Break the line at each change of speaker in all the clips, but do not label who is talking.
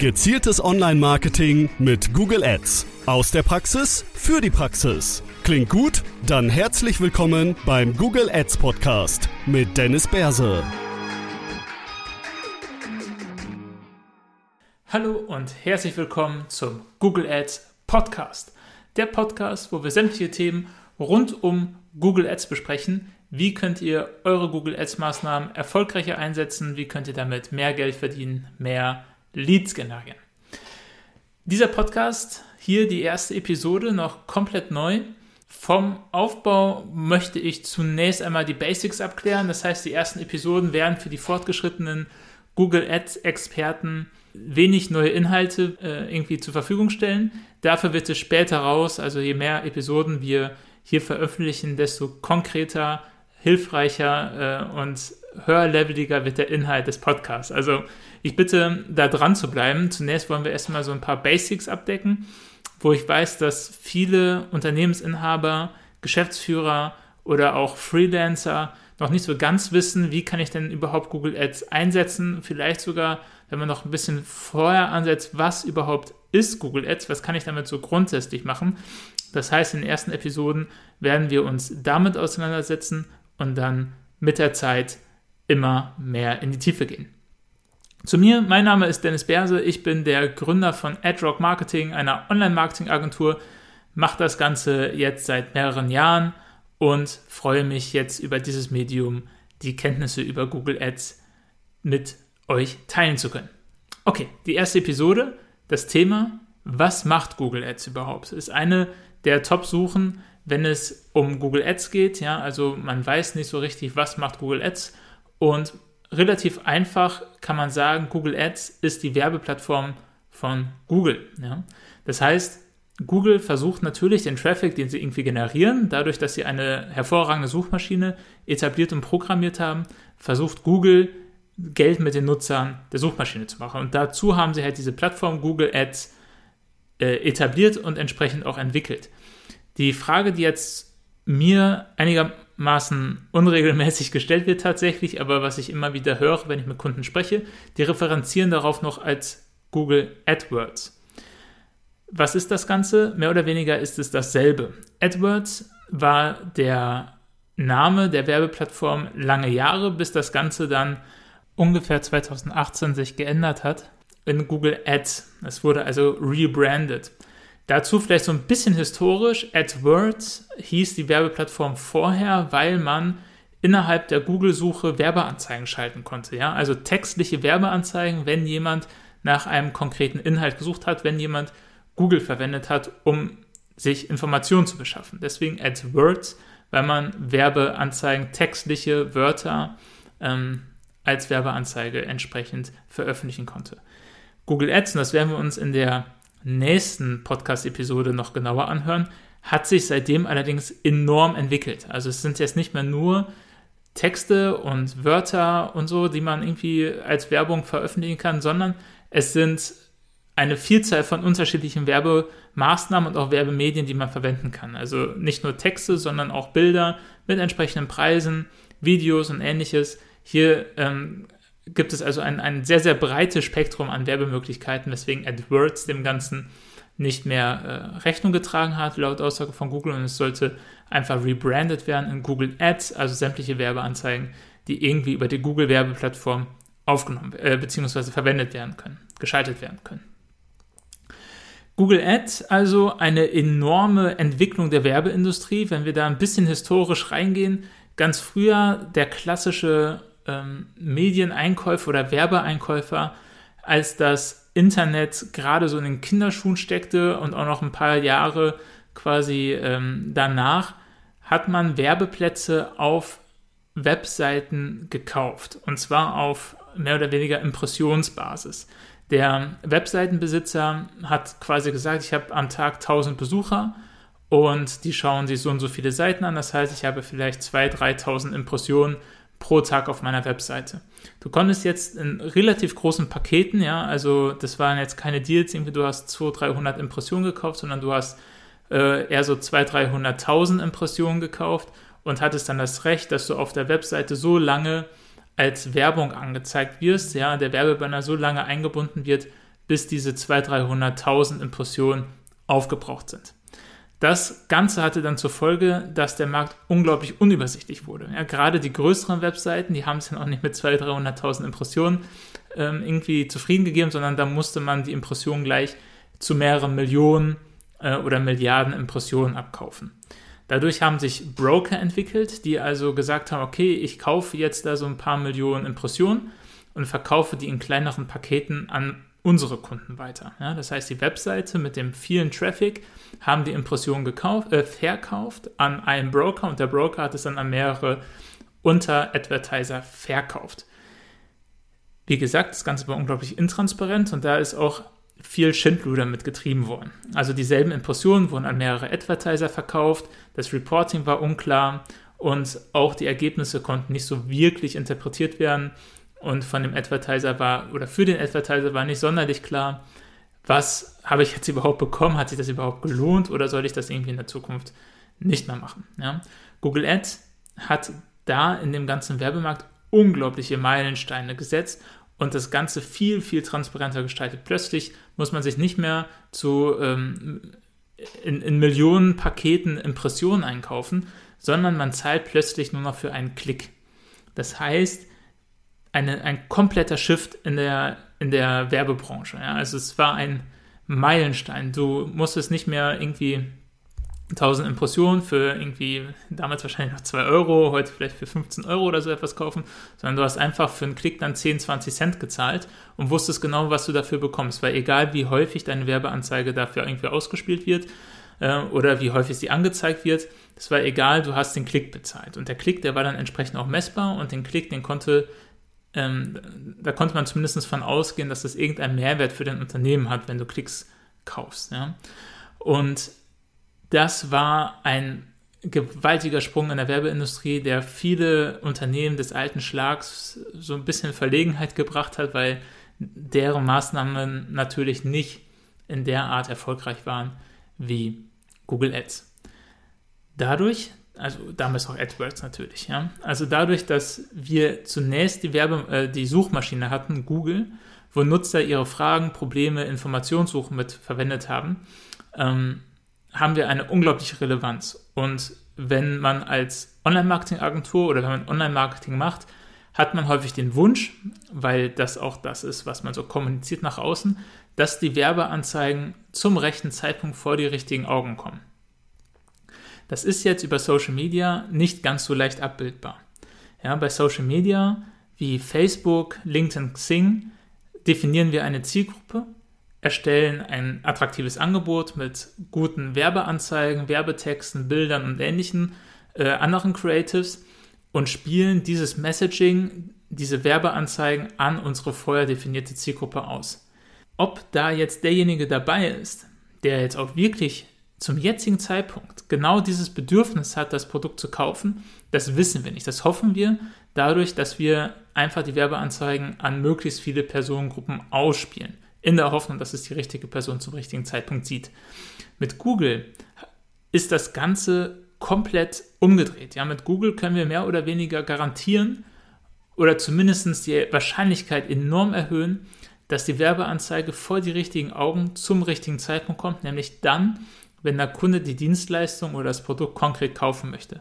Gezieltes Online-Marketing mit Google Ads. Aus der Praxis für die Praxis. Klingt gut? Dann herzlich willkommen beim Google Ads Podcast mit Dennis Berse.
Hallo und herzlich willkommen zum Google Ads Podcast. Der Podcast, wo wir sämtliche Themen rund um Google Ads besprechen. Wie könnt ihr eure Google Ads Maßnahmen erfolgreicher einsetzen? Wie könnt ihr damit mehr Geld verdienen, mehr Leads generieren. Dieser Podcast, hier die erste Episode, noch komplett neu. Vom Aufbau möchte ich zunächst einmal die Basics abklären. Das heißt, die ersten Episoden werden für die fortgeschrittenen Google Ads-Experten wenig neue Inhalte äh, irgendwie zur Verfügung stellen. Dafür wird es später raus, also je mehr Episoden wir hier veröffentlichen, desto konkreter, hilfreicher äh, und höherleveliger wird der Inhalt des Podcasts. Also ich bitte, da dran zu bleiben. Zunächst wollen wir erstmal so ein paar Basics abdecken, wo ich weiß, dass viele Unternehmensinhaber, Geschäftsführer oder auch Freelancer noch nicht so ganz wissen, wie kann ich denn überhaupt Google Ads einsetzen. Vielleicht sogar, wenn man noch ein bisschen vorher ansetzt, was überhaupt ist Google Ads, was kann ich damit so grundsätzlich machen. Das heißt, in den ersten Episoden werden wir uns damit auseinandersetzen und dann mit der Zeit immer mehr in die Tiefe gehen. Zu mir, mein Name ist Dennis Berse, ich bin der Gründer von AdRock Marketing, einer Online-Marketing-Agentur, mache das Ganze jetzt seit mehreren Jahren und freue mich jetzt über dieses Medium die Kenntnisse über Google Ads mit euch teilen zu können. Okay, die erste Episode, das Thema, was macht Google Ads überhaupt? Ist eine der Top-Suchen, wenn es um Google Ads geht. Ja, also man weiß nicht so richtig, was macht Google Ads und relativ einfach kann man sagen, Google Ads ist die Werbeplattform von Google. Ja? Das heißt, Google versucht natürlich den Traffic, den sie irgendwie generieren, dadurch, dass sie eine hervorragende Suchmaschine etabliert und programmiert haben, versucht Google Geld mit den Nutzern der Suchmaschine zu machen. Und dazu haben sie halt diese Plattform Google Ads äh, etabliert und entsprechend auch entwickelt. Die Frage, die jetzt mir einiger Maßen unregelmäßig gestellt wird tatsächlich, aber was ich immer wieder höre, wenn ich mit Kunden spreche, die referenzieren darauf noch als Google AdWords. Was ist das Ganze? Mehr oder weniger ist es dasselbe. AdWords war der Name der Werbeplattform lange Jahre, bis das Ganze dann ungefähr 2018 sich geändert hat in Google Ads. Es wurde also rebranded. Dazu vielleicht so ein bisschen historisch. AdWords hieß die Werbeplattform vorher, weil man innerhalb der Google-Suche Werbeanzeigen schalten konnte. Ja? Also textliche Werbeanzeigen, wenn jemand nach einem konkreten Inhalt gesucht hat, wenn jemand Google verwendet hat, um sich Informationen zu beschaffen. Deswegen AdWords, weil man Werbeanzeigen, textliche Wörter ähm, als Werbeanzeige entsprechend veröffentlichen konnte. Google Ads, und das werden wir uns in der nächsten Podcast-Episode noch genauer anhören, hat sich seitdem allerdings enorm entwickelt. Also es sind jetzt nicht mehr nur Texte und Wörter und so, die man irgendwie als Werbung veröffentlichen kann, sondern es sind eine Vielzahl von unterschiedlichen Werbemaßnahmen und auch Werbemedien, die man verwenden kann. Also nicht nur Texte, sondern auch Bilder mit entsprechenden Preisen, Videos und ähnliches. Hier ähm, gibt es also ein, ein sehr, sehr breites Spektrum an Werbemöglichkeiten, weswegen AdWords dem Ganzen nicht mehr äh, Rechnung getragen hat, laut Aussage von Google, und es sollte einfach rebranded werden in Google Ads, also sämtliche Werbeanzeigen, die irgendwie über die Google-Werbeplattform aufgenommen äh, bzw. verwendet werden können, geschaltet werden können. Google Ads, also eine enorme Entwicklung der Werbeindustrie. Wenn wir da ein bisschen historisch reingehen, ganz früher der klassische ähm, Medieneinkäufer oder Werbeeinkäufer, als das Internet gerade so in den Kinderschuhen steckte und auch noch ein paar Jahre quasi ähm, danach, hat man Werbeplätze auf Webseiten gekauft. Und zwar auf mehr oder weniger Impressionsbasis. Der Webseitenbesitzer hat quasi gesagt, ich habe am Tag 1000 Besucher und die schauen sich so und so viele Seiten an. Das heißt, ich habe vielleicht 2.000, 3.000 Impressionen pro Tag auf meiner Webseite. Du konntest jetzt in relativ großen Paketen, ja, also das waren jetzt keine Deals, irgendwie du hast 200, 300 Impressionen gekauft, sondern du hast äh, eher so 200, 300.000 Impressionen gekauft und hattest dann das Recht, dass du auf der Webseite so lange als Werbung angezeigt wirst, ja, der Werbebanner so lange eingebunden wird, bis diese 200.000, 300.000 Impressionen aufgebraucht sind. Das Ganze hatte dann zur Folge, dass der Markt unglaublich unübersichtlich wurde. Ja, gerade die größeren Webseiten, die haben es dann auch nicht mit 200.000, 300.000 Impressionen ähm, irgendwie zufrieden gegeben, sondern da musste man die Impressionen gleich zu mehreren Millionen äh, oder Milliarden Impressionen abkaufen. Dadurch haben sich Broker entwickelt, die also gesagt haben, okay, ich kaufe jetzt da so ein paar Millionen Impressionen und verkaufe die in kleineren Paketen an unsere Kunden weiter. Ja, das heißt, die Webseite mit dem vielen Traffic haben die Impression gekauft, äh, verkauft an einen Broker und der Broker hat es dann an mehrere Unter-Advertiser verkauft. Wie gesagt, das Ganze war unglaublich intransparent und da ist auch viel Schindluder mit getrieben worden. Also dieselben Impressionen wurden an mehrere Advertiser verkauft, das Reporting war unklar und auch die Ergebnisse konnten nicht so wirklich interpretiert werden und von dem Advertiser war oder für den Advertiser war nicht sonderlich klar, was habe ich jetzt überhaupt bekommen, hat sich das überhaupt gelohnt oder soll ich das irgendwie in der Zukunft nicht mehr machen. Ja? Google Ads hat da in dem ganzen Werbemarkt unglaubliche Meilensteine gesetzt und das Ganze viel, viel transparenter gestaltet. Plötzlich muss man sich nicht mehr zu ähm, in, in Millionen Paketen Impressionen einkaufen, sondern man zahlt plötzlich nur noch für einen Klick. Das heißt, eine, ein kompletter Shift in der, in der Werbebranche. Ja? Also es war ein Meilenstein. Du musstest nicht mehr irgendwie 1000 Impressionen für irgendwie damals wahrscheinlich noch 2 Euro, heute vielleicht für 15 Euro oder so etwas kaufen, sondern du hast einfach für einen Klick dann 10, 20 Cent gezahlt und wusstest genau, was du dafür bekommst, weil egal wie häufig deine Werbeanzeige dafür irgendwie ausgespielt wird äh, oder wie häufig sie angezeigt wird, das war egal, du hast den Klick bezahlt und der Klick, der war dann entsprechend auch messbar und den Klick, den konnte ähm, da konnte man zumindest von ausgehen, dass das irgendeinen Mehrwert für dein Unternehmen hat, wenn du Klicks kaufst. Ja? Und das war ein gewaltiger Sprung in der Werbeindustrie, der viele Unternehmen des alten Schlags so ein bisschen in Verlegenheit gebracht hat, weil deren Maßnahmen natürlich nicht in der Art erfolgreich waren wie Google Ads. Dadurch, also damals auch AdWords natürlich, ja, also dadurch, dass wir zunächst die Werbe, äh, die Suchmaschine hatten, Google, wo Nutzer ihre Fragen, Probleme, Informationssuchen mit verwendet haben, ähm, haben wir eine unglaubliche Relevanz. Und wenn man als Online-Marketing-Agentur oder wenn man Online-Marketing macht, hat man häufig den Wunsch, weil das auch das ist, was man so kommuniziert nach außen, dass die Werbeanzeigen zum rechten Zeitpunkt vor die richtigen Augen kommen. Das ist jetzt über Social Media nicht ganz so leicht abbildbar. Ja, bei Social Media wie Facebook, LinkedIn, Xing definieren wir eine Zielgruppe erstellen ein attraktives Angebot mit guten Werbeanzeigen, Werbetexten, Bildern und ähnlichen äh, anderen Creatives und spielen dieses Messaging, diese Werbeanzeigen an unsere vorher definierte Zielgruppe aus. Ob da jetzt derjenige dabei ist, der jetzt auch wirklich zum jetzigen Zeitpunkt genau dieses Bedürfnis hat, das Produkt zu kaufen, das wissen wir nicht. Das hoffen wir dadurch, dass wir einfach die Werbeanzeigen an möglichst viele Personengruppen ausspielen in der Hoffnung, dass es die richtige Person zum richtigen Zeitpunkt sieht. Mit Google ist das Ganze komplett umgedreht. Ja, mit Google können wir mehr oder weniger garantieren oder zumindest die Wahrscheinlichkeit enorm erhöhen, dass die Werbeanzeige vor die richtigen Augen zum richtigen Zeitpunkt kommt, nämlich dann, wenn der Kunde die Dienstleistung oder das Produkt konkret kaufen möchte.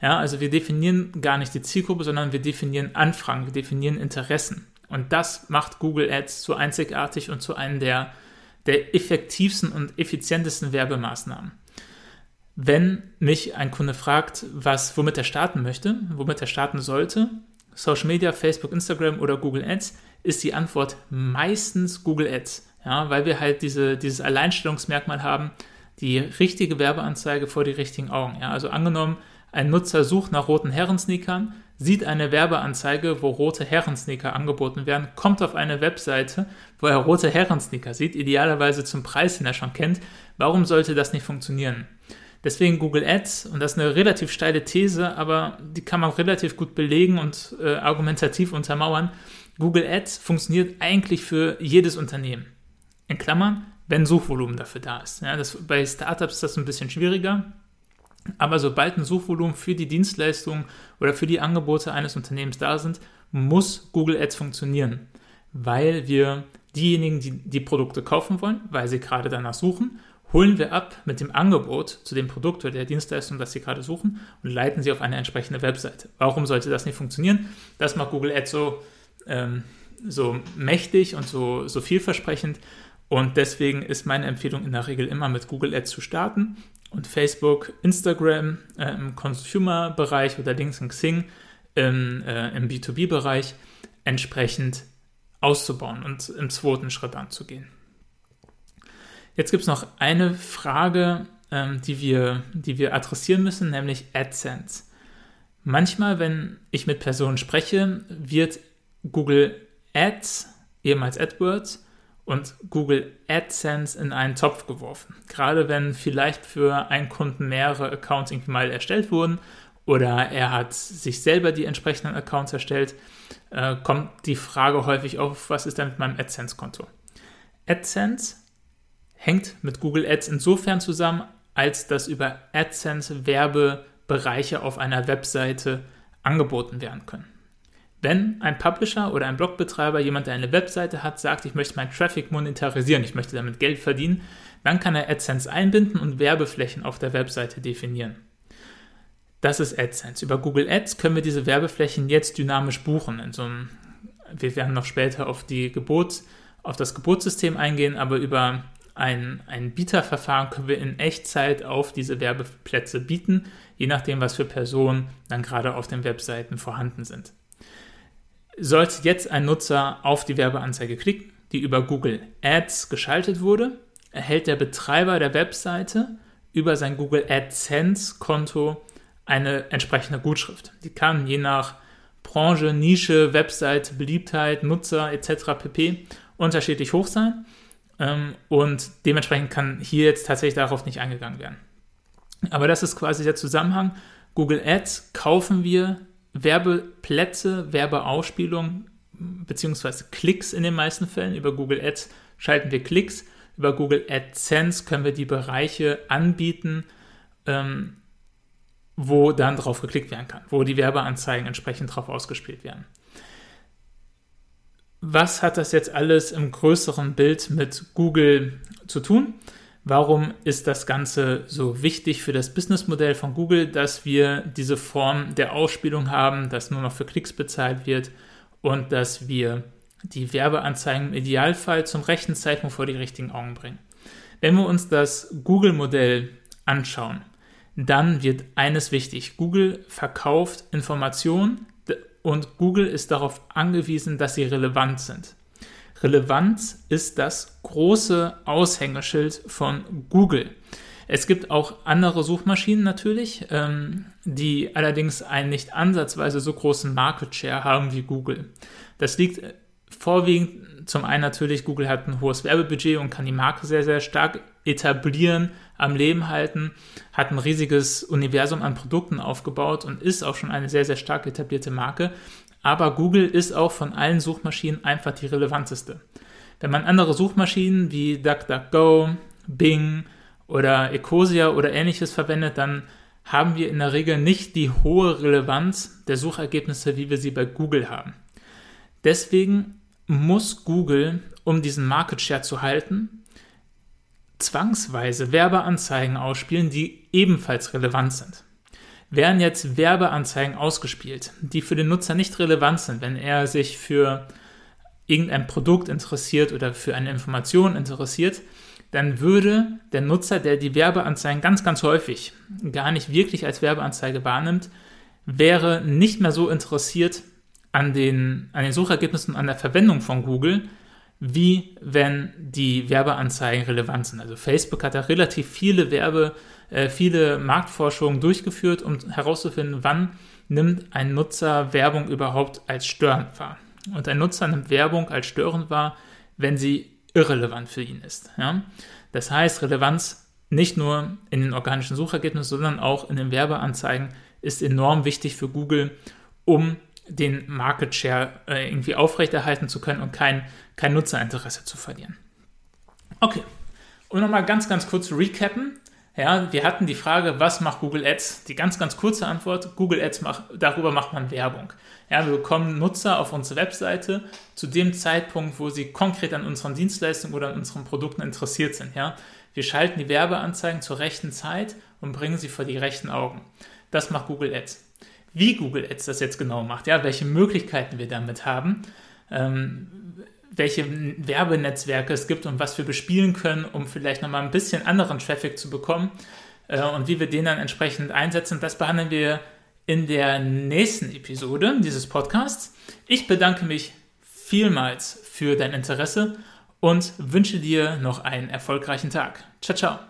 Ja, also wir definieren gar nicht die Zielgruppe, sondern wir definieren Anfragen, wir definieren Interessen. Und das macht Google Ads so einzigartig und zu einem der, der effektivsten und effizientesten Werbemaßnahmen. Wenn mich ein Kunde fragt, was, womit er starten möchte, womit er starten sollte, Social Media, Facebook, Instagram oder Google Ads, ist die Antwort meistens Google Ads. Ja, weil wir halt diese, dieses Alleinstellungsmerkmal haben, die richtige Werbeanzeige vor die richtigen Augen. Ja, also angenommen, ein Nutzer sucht nach roten Herrensneakern, sieht eine Werbeanzeige, wo rote Herrensneaker angeboten werden, kommt auf eine Webseite, wo er rote Herrensneaker sieht, idealerweise zum Preis, den er schon kennt. Warum sollte das nicht funktionieren? Deswegen Google Ads, und das ist eine relativ steile These, aber die kann man relativ gut belegen und äh, argumentativ untermauern. Google Ads funktioniert eigentlich für jedes Unternehmen. In Klammern, wenn Suchvolumen dafür da ist. Ja, das, bei Startups ist das ein bisschen schwieriger. Aber sobald ein Suchvolumen für die Dienstleistungen oder für die Angebote eines Unternehmens da sind, muss Google Ads funktionieren, weil wir diejenigen, die die Produkte kaufen wollen, weil sie gerade danach suchen, holen wir ab mit dem Angebot zu dem Produkt oder der Dienstleistung, das Sie gerade suchen und leiten Sie auf eine entsprechende Webseite. Warum sollte das nicht funktionieren? Das macht Google Ads so, ähm, so mächtig und so, so vielversprechend. Und deswegen ist meine Empfehlung in der Regel immer mit Google Ads zu starten und Facebook, Instagram äh, im Consumer-Bereich oder Links in Xing im, äh, im B2B-Bereich entsprechend auszubauen und im zweiten Schritt anzugehen. Jetzt gibt es noch eine Frage, ähm, die, wir, die wir adressieren müssen, nämlich AdSense. Manchmal, wenn ich mit Personen spreche, wird Google Ads, ehemals AdWords, und Google AdSense in einen Topf geworfen. Gerade wenn vielleicht für einen Kunden mehrere Accounts irgendwie mal erstellt wurden oder er hat sich selber die entsprechenden Accounts erstellt, äh, kommt die Frage häufig auf, was ist denn mit meinem AdSense-Konto? AdSense hängt mit Google Ads insofern zusammen, als dass über AdSense Werbebereiche auf einer Webseite angeboten werden können. Wenn ein Publisher oder ein Blogbetreiber, jemand, der eine Webseite hat, sagt, ich möchte meinen Traffic monetarisieren, ich möchte damit Geld verdienen, dann kann er AdSense einbinden und Werbeflächen auf der Webseite definieren. Das ist AdSense. Über Google Ads können wir diese Werbeflächen jetzt dynamisch buchen. In so einem, wir werden noch später auf, die Gebot, auf das Geburtssystem eingehen, aber über ein, ein Bieterverfahren können wir in Echtzeit auf diese Werbeplätze bieten, je nachdem, was für Personen dann gerade auf den Webseiten vorhanden sind. Sollte jetzt ein Nutzer auf die Werbeanzeige klicken, die über Google Ads geschaltet wurde, erhält der Betreiber der Webseite über sein Google AdSense-Konto eine entsprechende Gutschrift. Die kann je nach Branche, Nische, Website, Beliebtheit, Nutzer etc. pp. unterschiedlich hoch sein. Ähm, und dementsprechend kann hier jetzt tatsächlich darauf nicht eingegangen werden. Aber das ist quasi der Zusammenhang. Google Ads kaufen wir Werbeplätze, Werbeausspielungen beziehungsweise Klicks in den meisten Fällen. Über Google Ads schalten wir Klicks. Über Google AdSense können wir die Bereiche anbieten, ähm, wo dann drauf geklickt werden kann, wo die Werbeanzeigen entsprechend drauf ausgespielt werden was hat das jetzt alles im größeren Bild mit Google zu tun? Warum ist das Ganze so wichtig für das Businessmodell von Google, dass wir diese Form der Ausspielung haben, dass nur noch für Klicks bezahlt wird und dass wir die Werbeanzeigen im Idealfall zum rechten Zeitpunkt vor die richtigen Augen bringen? Wenn wir uns das Google-Modell anschauen, dann wird eines wichtig. Google verkauft Informationen und Google ist darauf angewiesen, dass sie relevant sind. Relevanz ist das große Aushängeschild von Google. Es gibt auch andere Suchmaschinen natürlich, ähm, die allerdings einen nicht ansatzweise so großen Market Share haben wie Google. Das liegt vorwiegend zum einen natürlich, Google hat ein hohes Werbebudget und kann die Marke sehr, sehr stark etablieren, am Leben halten, hat ein riesiges Universum an Produkten aufgebaut und ist auch schon eine sehr, sehr stark etablierte Marke. Aber Google ist auch von allen Suchmaschinen einfach die relevanteste. Wenn man andere Suchmaschinen wie DuckDuckGo, Bing oder Ecosia oder ähnliches verwendet, dann haben wir in der Regel nicht die hohe Relevanz der Suchergebnisse, wie wir sie bei Google haben. Deswegen muss Google, um diesen Market Share zu halten, zwangsweise Werbeanzeigen ausspielen, die ebenfalls relevant sind. Werden jetzt Werbeanzeigen ausgespielt, die für den Nutzer nicht relevant sind, wenn er sich für irgendein Produkt interessiert oder für eine Information interessiert, dann würde der Nutzer, der die Werbeanzeigen ganz, ganz häufig gar nicht wirklich als Werbeanzeige wahrnimmt, wäre nicht mehr so interessiert an den, an den Suchergebnissen und an der Verwendung von Google, wie wenn die Werbeanzeigen relevant sind. Also Facebook hat da relativ viele Werbe, äh, viele Marktforschungen durchgeführt, um herauszufinden, wann nimmt ein Nutzer Werbung überhaupt als störend wahr. Und ein Nutzer nimmt Werbung als störend wahr, wenn sie irrelevant für ihn ist. Ja? Das heißt, Relevanz nicht nur in den organischen Suchergebnissen, sondern auch in den Werbeanzeigen ist enorm wichtig für Google, um den Market Share äh, irgendwie aufrechterhalten zu können und kein, kein Nutzerinteresse zu verlieren. Okay, um nochmal ganz, ganz kurz zu recappen. Ja, wir hatten die Frage, was macht Google Ads? Die ganz, ganz kurze Antwort, Google Ads macht, darüber macht man Werbung. Ja, wir bekommen Nutzer auf unsere Webseite zu dem Zeitpunkt, wo sie konkret an unseren Dienstleistungen oder an unseren Produkten interessiert sind. Ja, wir schalten die Werbeanzeigen zur rechten Zeit und bringen sie vor die rechten Augen. Das macht Google Ads. Wie Google Ads das jetzt genau macht, ja, welche Möglichkeiten wir damit haben, ähm, welche Werbenetzwerke es gibt und was wir bespielen können, um vielleicht nochmal ein bisschen anderen Traffic zu bekommen äh, und wie wir den dann entsprechend einsetzen, das behandeln wir in der nächsten Episode dieses Podcasts. Ich bedanke mich vielmals für dein Interesse und wünsche dir noch einen erfolgreichen Tag. Ciao, ciao.